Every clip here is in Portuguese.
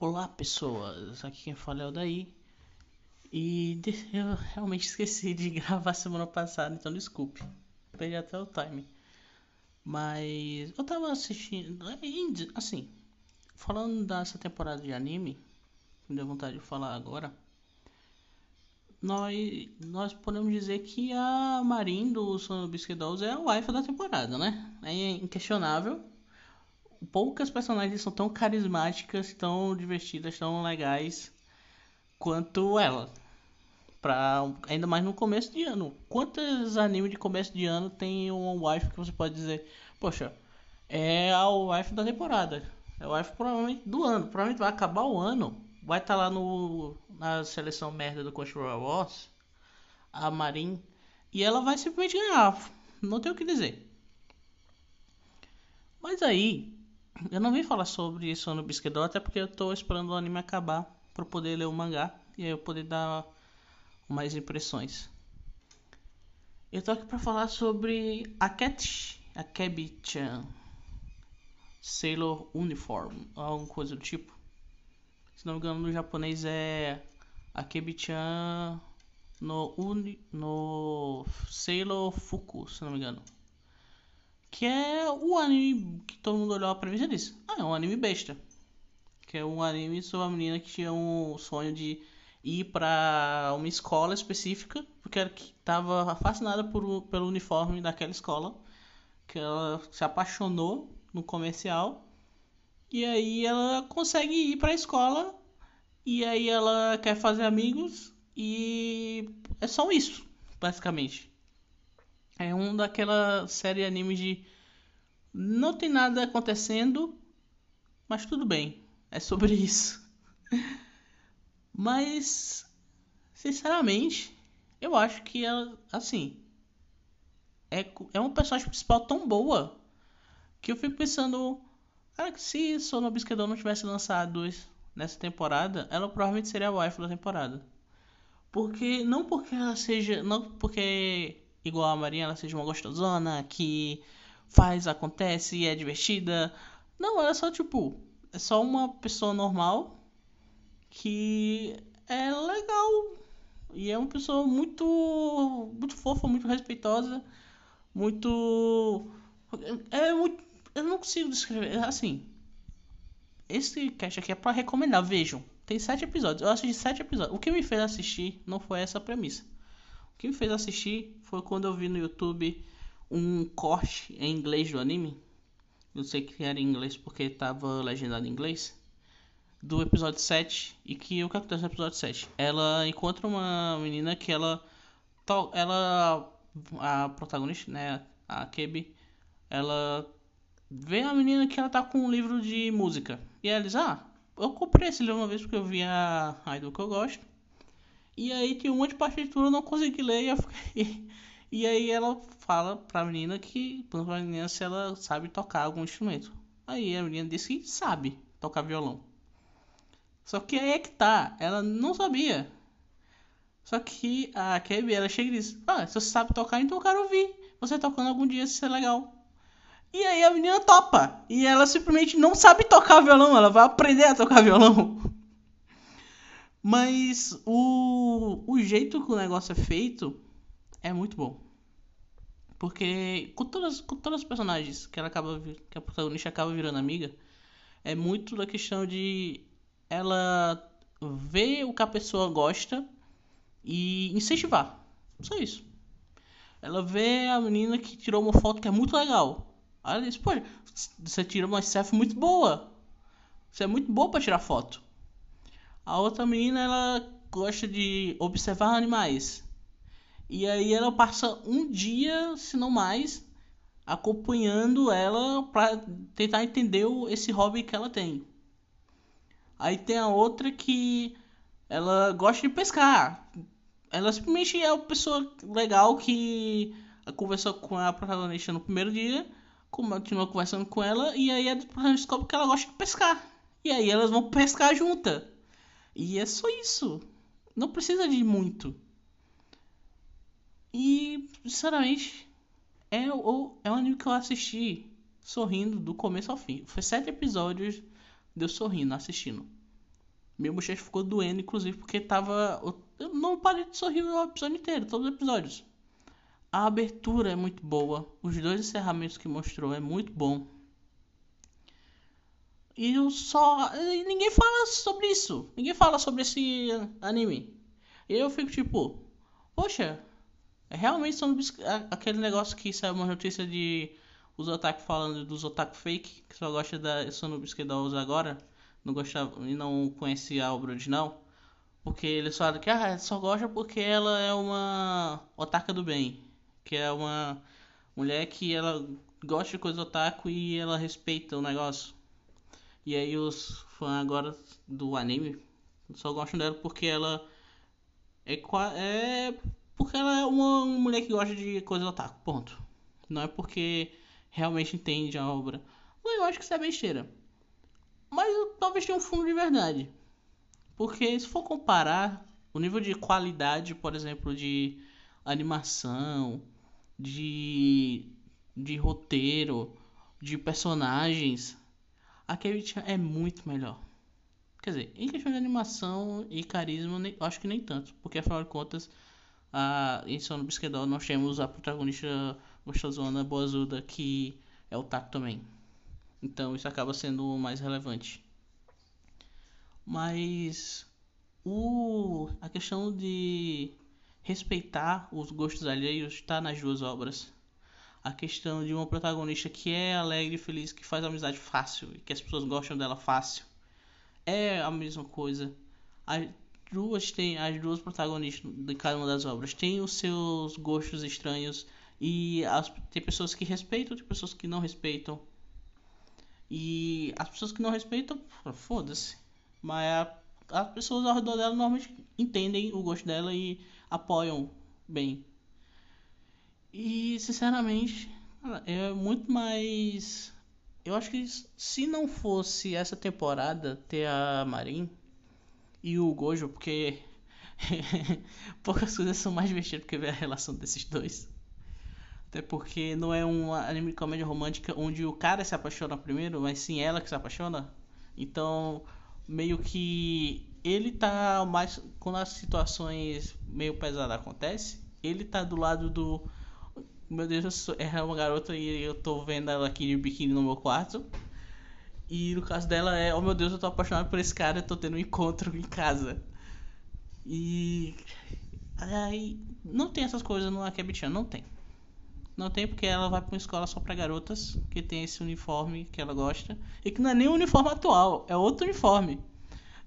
Olá pessoas, aqui quem fala é o Daí. E eu realmente esqueci de gravar semana passada, então desculpe. Perdi até o time. Mas eu tava assistindo. Assim, falando dessa temporada de anime, me deu vontade de falar agora. Nós, nós podemos dizer que a Marin do Biscuit Dolls é a wife da temporada, né? É inquestionável poucas personagens são tão carismáticas, tão divertidas, tão legais quanto ela. Pra, ainda mais no começo de ano. Quantos animes de começo de ano tem um wife que você pode dizer, poxa, é a wife da temporada. É a wife provavelmente do ano. Provavelmente vai acabar o ano. Vai estar tá lá no, na seleção merda do Crunchyroll Wars. A Marin. E ela vai simplesmente ganhar. Não tem o que dizer. Mas aí, eu não vim falar sobre isso no Bisquedol, até porque eu tô esperando o anime acabar para poder ler o mangá e aí eu poder dar mais impressões. Eu tô aqui para falar sobre a Cat, a Kebi-chan, Sailor Uniform, alguma coisa do tipo. Se não me engano, no japonês é a Kebi-chan no, uni, no Sailor Fuku, se não me engano. Que é o anime que todo mundo olhou pra mim e disse: Ah, é um anime besta. Que é um anime sobre uma menina que tinha um sonho de ir para uma escola específica, porque ela estava fascinada por, pelo uniforme daquela escola, que ela se apaixonou no comercial, e aí ela consegue ir para a escola, e aí ela quer fazer amigos, e é só isso, basicamente. É um daquela série anime de não tem nada acontecendo, mas tudo bem. É sobre isso. mas sinceramente, eu acho que ela assim é é personagem principal tão boa que eu fico pensando, cara, que se Sono Bisquedon não tivesse lançado nessa temporada, ela provavelmente seria a wife da temporada. Porque não porque ela seja, não porque igual a Marinha, ela seja uma gostosona, que faz, acontece e é divertida. Não, ela é só tipo, é só uma pessoa normal que é legal e é uma pessoa muito muito fofa, muito respeitosa, muito é muito eu não consigo descrever, assim. Esse cast aqui é para recomendar, vejam. Tem sete episódios. Eu assisti sete episódios. O que me fez assistir não foi essa premissa que me fez assistir foi quando eu vi no YouTube um corte em inglês do anime. Não sei que era em inglês porque estava legendado em inglês. Do episódio 7. E que o que acontece no episódio 7? Ela encontra uma menina que ela. Ela. A protagonista, né? A Kebi. Ela vê a menina que ela tá com um livro de música. E ela diz: Ah, eu comprei esse livro uma vez porque eu vi a, a idol que eu gosto. E aí tinha um monte de partitura, eu não consegui ler e eu fiquei... E aí ela fala pra menina que, pra menina se ela sabe tocar algum instrumento. Aí a menina disse que sabe tocar violão. Só que aí é que tá, ela não sabia. Só que a Kevin, ela chega e diz, ah, se você sabe tocar, então eu quero ouvir. Você tocando algum dia, isso é legal. E aí a menina topa. E ela simplesmente não sabe tocar violão, ela vai aprender a tocar violão. Mas o, o jeito que o negócio é feito é muito bom. Porque com todas, com todas as personagens que ela acaba que a protagonista acaba virando amiga, é muito da questão de ela ver o que a pessoa gosta e incentivar. Só isso. Ela vê a menina que tirou uma foto que é muito legal. Aí ela diz, pô, você tirou uma selfie muito boa. Você é muito boa para tirar foto. A outra menina, ela gosta de observar animais. E aí ela passa um dia, se não mais, acompanhando ela para tentar entender esse hobby que ela tem. Aí tem a outra que ela gosta de pescar. Ela simplesmente é uma pessoa legal que conversou com a protagonista no primeiro dia, continua conversando com ela e aí a protagonista descobre que ela gosta de pescar. E aí elas vão pescar juntas. E é só isso. Não precisa de muito. E, sinceramente, é, o, é um anime que eu assisti sorrindo do começo ao fim. Foi sete episódios de eu sorrindo, assistindo. Minha bochecha ficou doendo, inclusive, porque tava. Eu não parei de sorrir o episódio inteiro, todos os episódios. A abertura é muito boa. Os dois encerramentos que mostrou é muito bom. E eu só. Ninguém fala sobre isso. Ninguém fala sobre esse anime. E eu fico tipo. Poxa, realmente são aquele negócio que saiu uma notícia de os otaku falando dos otaku fake, que só gosta da Sonobisque Dolls agora, não gostava e não conhecia a obra original, porque eles falam que ah, só gosta porque ela é uma otaka do bem, que é uma mulher que ela gosta de coisa otaku e ela respeita o negócio. E aí os fãs agora do anime só gostam dela porque ela é, é porque ela é uma mulher que gosta de coisa otaku, ponto. Não é porque realmente entende a obra. Eu acho que isso é besteira. Mas talvez tenha um fundo de verdade. Porque se for comparar o nível de qualidade, por exemplo, de animação, de, de roteiro, de personagens, a Kevin é muito melhor. Quer dizer, em questão de animação e carisma, nem, acho que nem tanto. Porque afinal de contas, a, em Sono nós temos a protagonista gostosona, boazuda, que é o Taco também. Então isso acaba sendo mais relevante. Mas o, a questão de respeitar os gostos alheios está nas duas obras. A questão de uma protagonista que é alegre e feliz, que faz amizade fácil e que as pessoas gostam dela fácil. É a mesma coisa. As duas têm, as duas protagonistas de cada uma das obras têm os seus gostos estranhos e as, tem pessoas que respeitam, tem pessoas que não respeitam. E as pessoas que não respeitam, foda-se. Mas a, as pessoas ao redor dela normalmente entendem o gosto dela e apoiam bem. E sinceramente, é muito mais. Eu acho que se não fosse essa temporada ter a Marin e o Gojo, porque poucas coisas são mais divertidas que ver a relação desses dois. Até porque não é um anime de comédia romântica onde o cara se apaixona primeiro, mas sim ela que se apaixona. Então, meio que ele tá mais quando as situações meio pesadas acontecem, ele tá do lado do meu Deus, eu sou, é uma garota e eu tô vendo ela aqui de biquíni no meu quarto. E no caso dela é, oh meu Deus, eu tô apaixonado por esse cara, eu tô tendo um encontro em casa. E aí não tem essas coisas no Akebichan, não tem. Não tem porque ela vai para uma escola só para garotas que tem esse uniforme que ela gosta e que não é nem o uniforme atual, é outro uniforme.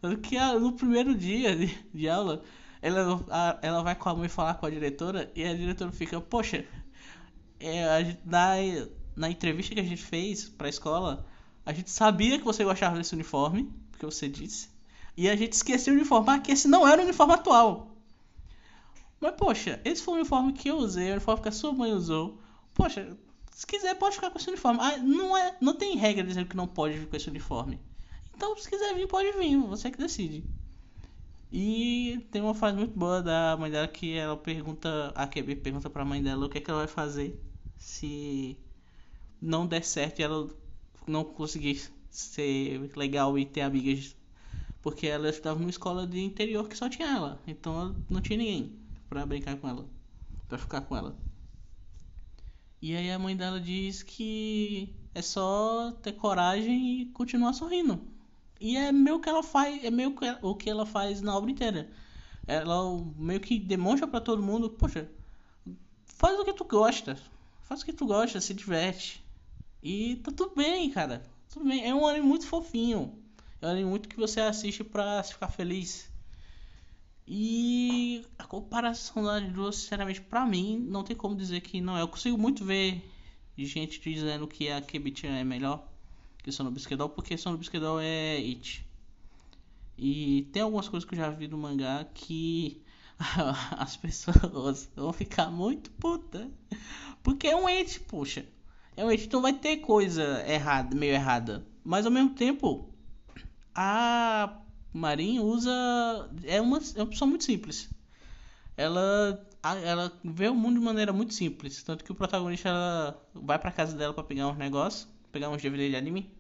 Tanto que no primeiro dia de, de aula, ela, a, ela vai com a mãe falar com a diretora e a diretora fica, poxa, é, a, na, na entrevista que a gente fez para a escola, a gente sabia que você gostava desse uniforme, porque você disse, e a gente esqueceu de informar que esse não era o uniforme atual. Mas, poxa, esse foi o uniforme que eu usei, o uniforme que a sua mãe usou. Poxa, se quiser pode ficar com esse uniforme. Ah, não, é, não tem regra dizendo que não pode vir com esse uniforme. Então, se quiser vir, pode vir, você que decide. E tem uma frase muito boa da mãe dela que ela pergunta, a QB pergunta pra mãe dela o que, é que ela vai fazer se não der certo e ela não conseguir ser legal e ter amigas. Porque ela estava numa escola de interior que só tinha ela, então não tinha ninguém pra brincar com ela, pra ficar com ela. E aí a mãe dela diz que é só ter coragem e continuar sorrindo. E é meio que ela faz, é meio que o que ela faz na obra inteira. Ela meio que demonstra para todo mundo, poxa, faz o que tu gosta. Faz o que tu gosta, se diverte. E tá tudo bem, cara. Tudo bem. É um anime muito fofinho. É um anime muito que você assiste pra ficar feliz. E a comparação das duas, sinceramente, pra mim, não tem como dizer que não é. Eu consigo muito ver gente dizendo que a Kebichan é melhor que Sono Bisquedol, porque Sono Bisquedol é It. E tem algumas coisas que eu já vi no mangá que as pessoas vão ficar muito puta. Porque é um It, poxa. É um It, então vai ter coisa errada, meio errada. Mas ao mesmo tempo, a Marin usa. É uma, é uma pessoa muito simples. Ela, ela vê o mundo de maneira muito simples. Tanto que o protagonista ela vai pra casa dela para pegar uns negócios, pegar uns DVD de anime.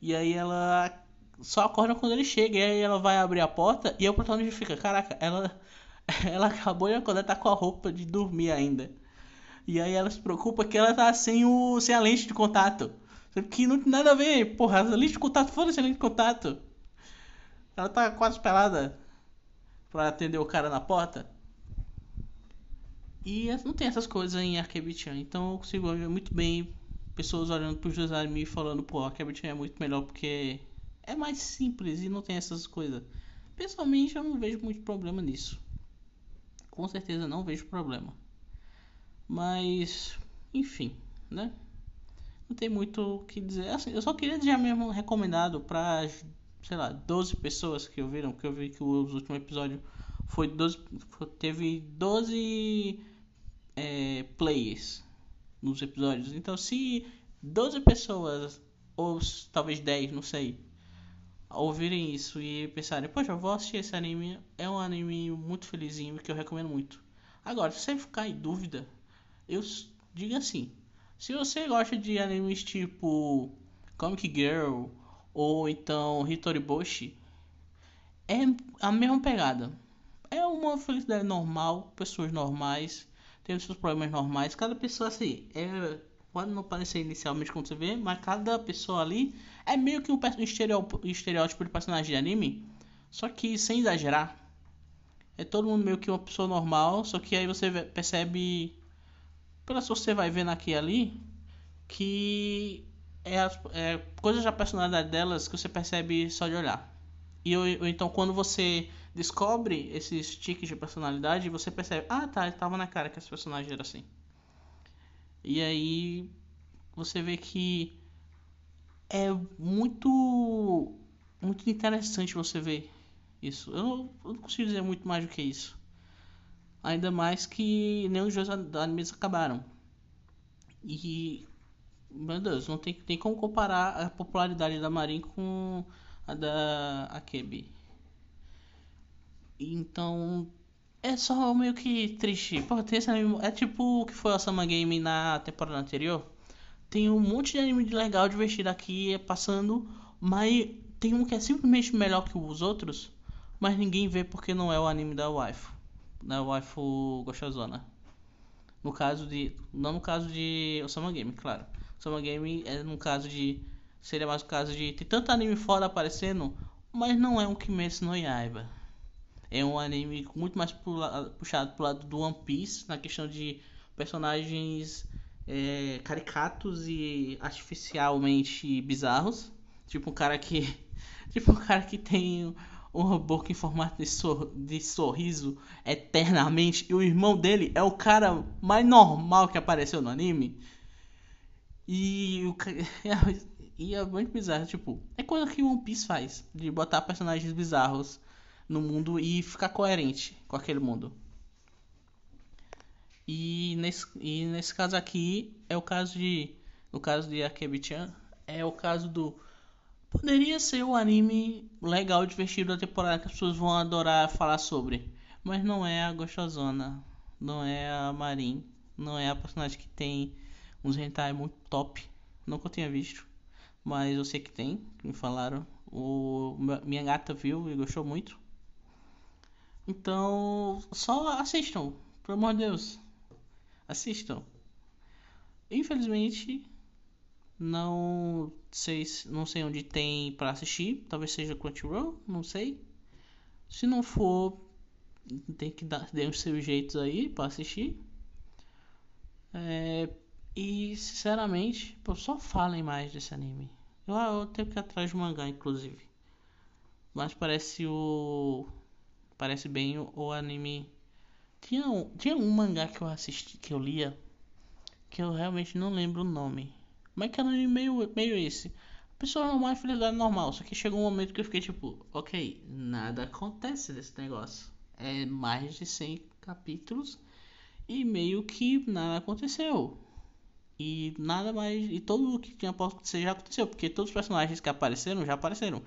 E aí ela só acorda quando ele chega. E aí ela vai abrir a porta e o protagonista fica, caraca, ela, ela acabou de acordar, tá com a roupa de dormir ainda. E aí ela se preocupa que ela tá sem, o, sem a lente de contato. Que não tem nada a ver, porra, a lente de contato, foda-se a lente de contato. Ela tá quase pelada pra atender o cara na porta. E não tem essas coisas em Arcade Então eu consigo ver muito bem pessoas olhando pros dois animes e falando, pô, Arcade é muito melhor porque é mais simples e não tem essas coisas. Pessoalmente eu não vejo muito problema nisso. Com certeza não vejo problema. Mas, enfim, né? Não tem muito o que dizer. Assim, eu só queria dizer mesmo recomendado pra, sei lá, 12 pessoas que ouviram, porque eu vi que os últimos episódios foi 12, teve 12 é, plays nos episódios. Então, se 12 pessoas, ou talvez 10, não sei, ouvirem isso e pensarem, poxa, eu vou assistir esse anime, é um anime muito felizinho que eu recomendo muito. Agora, se você ficar em dúvida, eu digo assim: se você gosta de animes tipo Comic Girl ou então Hitori Boshi, é a mesma pegada. É uma felicidade normal, pessoas normais, os seus problemas normais. Cada pessoa assim, é, pode não parecer inicialmente como você vê, mas cada pessoa ali é meio que um estereótipo de personagem de anime, só que sem exagerar. É todo mundo meio que uma pessoa normal, só que aí você percebe pela que você vai vendo aqui ali, que é, é coisas da personalidade delas que você percebe só de olhar. E ou, ou então quando você descobre esses tiques de personalidade, você percebe, ah tá, estava na cara que esse personagem era assim. E aí você vê que é muito muito interessante você ver isso. Eu não, eu não consigo dizer muito mais do que isso. Ainda mais que nem os dois animes acabaram. E. Meu Deus, não tem, tem como comparar a popularidade da Marin com a da Akebi. Então. É só meio que triste. Pô, tem esse anime. É tipo o que foi o Sama Game na temporada anterior. Tem um monte de anime legal, divertido aqui passando. Mas tem um que é simplesmente melhor que os outros. Mas ninguém vê porque não é o anime da waifu da waifu gostosona. No caso de. Não no caso de Osama Game, claro. Osama Game é no caso de. Seria mais o caso de. Tem tanto anime foda aparecendo, mas não é um Kimetsu no Yaiba. É um anime muito mais puxado pro lado do One Piece, na questão de personagens é, caricatos e artificialmente bizarros. Tipo um cara que. Tipo um cara que tem uma boca em formato de, sor de sorriso eternamente. E o irmão dele é o cara mais normal que apareceu no anime. E o e é muito bizarro, tipo, é coisa que One Piece faz, de botar personagens bizarros no mundo e ficar coerente com aquele mundo. E nesse, e nesse caso aqui é o caso de no caso de Akebi-chan, é o caso do Poderia ser um anime legal, divertido da temporada que as pessoas vão adorar falar sobre. Mas não é a gostosona. Não é a Marin. Não é a personagem que tem uns hentai muito top. Nunca tinha visto. Mas eu sei que tem. Me falaram. O, minha gata viu e gostou muito. Então, só assistam. Pelo amor de Deus. Assistam. Infelizmente, não sei, não sei onde tem para assistir. Talvez seja Crunchyroll, não sei. Se não for, tem que dar, dar os seus jeitos aí para assistir. É, e sinceramente, pô, só falem mais desse anime. Eu, eu tenho que ir atrás de mangá, inclusive. Mas parece o. Parece bem o, o anime. Tinha um, tinha um mangá que eu assisti, que eu lia, que eu realmente não lembro o nome. Mas que era meio, meio esse. A pessoa normal é felicidade normal. Só que chegou um momento que eu fiquei tipo, ok, nada acontece desse negócio. É mais de 100 capítulos e meio que nada aconteceu. E nada mais. E tudo o que tinha posto acontecer já aconteceu. Porque todos os personagens que apareceram já apareceram.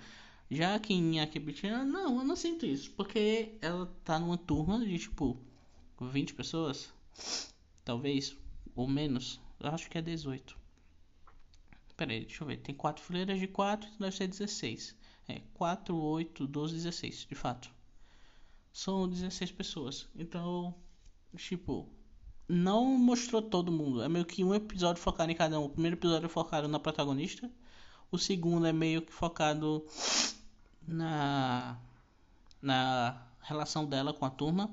Já que em Akibitina, não, eu não sinto isso. Porque ela tá numa turma de tipo 20 pessoas. Talvez. Ou menos. Eu acho que é 18. Pera aí, deixa eu ver. Tem quatro fileiras de 4, então deve ser 16. É 4, 8, 12, 16, de fato. São 16 pessoas. Então, tipo, não mostrou todo mundo. É meio que um episódio focado em cada um. O primeiro episódio é focado na protagonista. O segundo é meio que focado na na relação dela com a turma.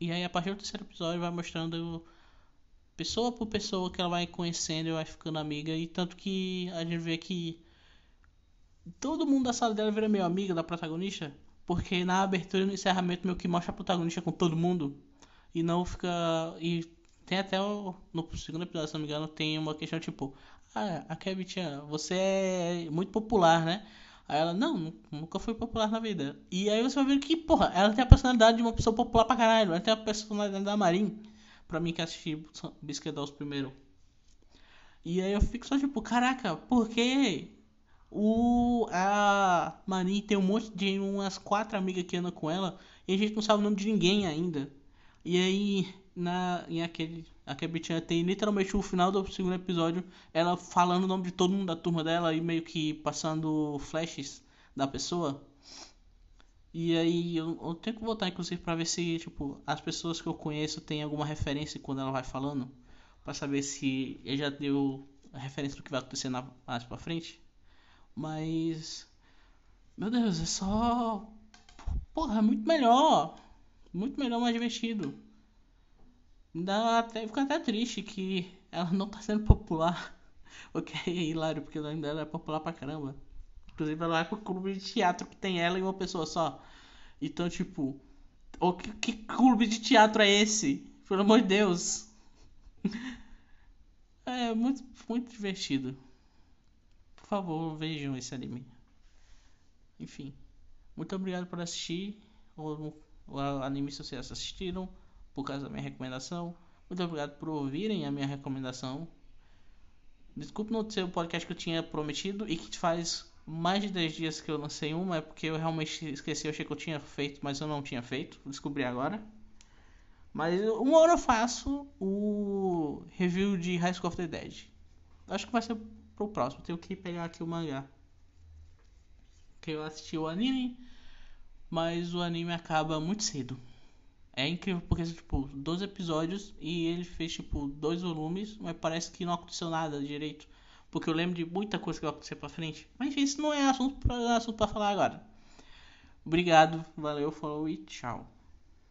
E aí a partir do terceiro episódio vai mostrando pessoa por pessoa que ela vai conhecendo e vai ficando amiga. E tanto que a gente vê que todo mundo da sala dela vira meio amiga da protagonista. Porque na abertura e no encerramento meio que mostra a protagonista com todo mundo. E não fica. E tem até o, no segundo episódio, se não me engano, tem uma questão tipo: Ah, a Kevin você é muito popular, né? Aí ela, não, nunca foi popular na vida. E aí você vai ver que, porra, ela tem a personalidade de uma pessoa popular pra caralho. Ela tem a personalidade da Marin. Pra mim que assisti Biscuit Dolls primeiro. E aí eu fico só tipo, caraca, por que o, a Marin tem um monte de umas quatro amigas que andam com ela e a gente não sabe o nome de ninguém ainda. E aí, na, em aquele. A Cabitinha tem literalmente o final do segundo episódio, ela falando o nome de todo mundo da turma dela e meio que passando flashes da pessoa. E aí eu, eu tenho que voltar inclusive para ver se tipo as pessoas que eu conheço têm alguma referência quando ela vai falando, para saber se ele já deu a referência do que vai acontecer na, mais para frente. Mas meu Deus, é só porra, é muito melhor. Muito melhor, mais divertido. Dá até, fica até triste que ela não tá sendo popular. O que é hilário, porque ainda ela é popular pra caramba. Inclusive ela vai pro clube de teatro que tem ela e uma pessoa só. Então, tipo. O que, que clube de teatro é esse? Pelo amor de Deus. É muito, muito divertido. Por favor, vejam esse anime. Enfim. Muito obrigado por assistir o anime se vocês assistiram por causa da minha recomendação. Muito obrigado por ouvirem a minha recomendação. Desculpe não ser o podcast que eu tinha prometido e que faz mais de 10 dias que eu lancei uma, é porque eu realmente esqueci, eu achei que eu tinha feito, mas eu não tinha feito, descobri agora. Mas uma hora eu faço o review de High School of the Dead. Acho que vai ser pro próximo, tenho que pegar aqui o mangá. Que eu assisti o anime, mas o anime acaba muito cedo. É incrível porque, tipo, 12 episódios e ele fez, tipo, dois volumes, mas parece que não aconteceu nada direito. Porque eu lembro de muita coisa que vai acontecer pra frente. Mas isso não é assunto pra, assunto pra falar agora. Obrigado, valeu, falou e tchau.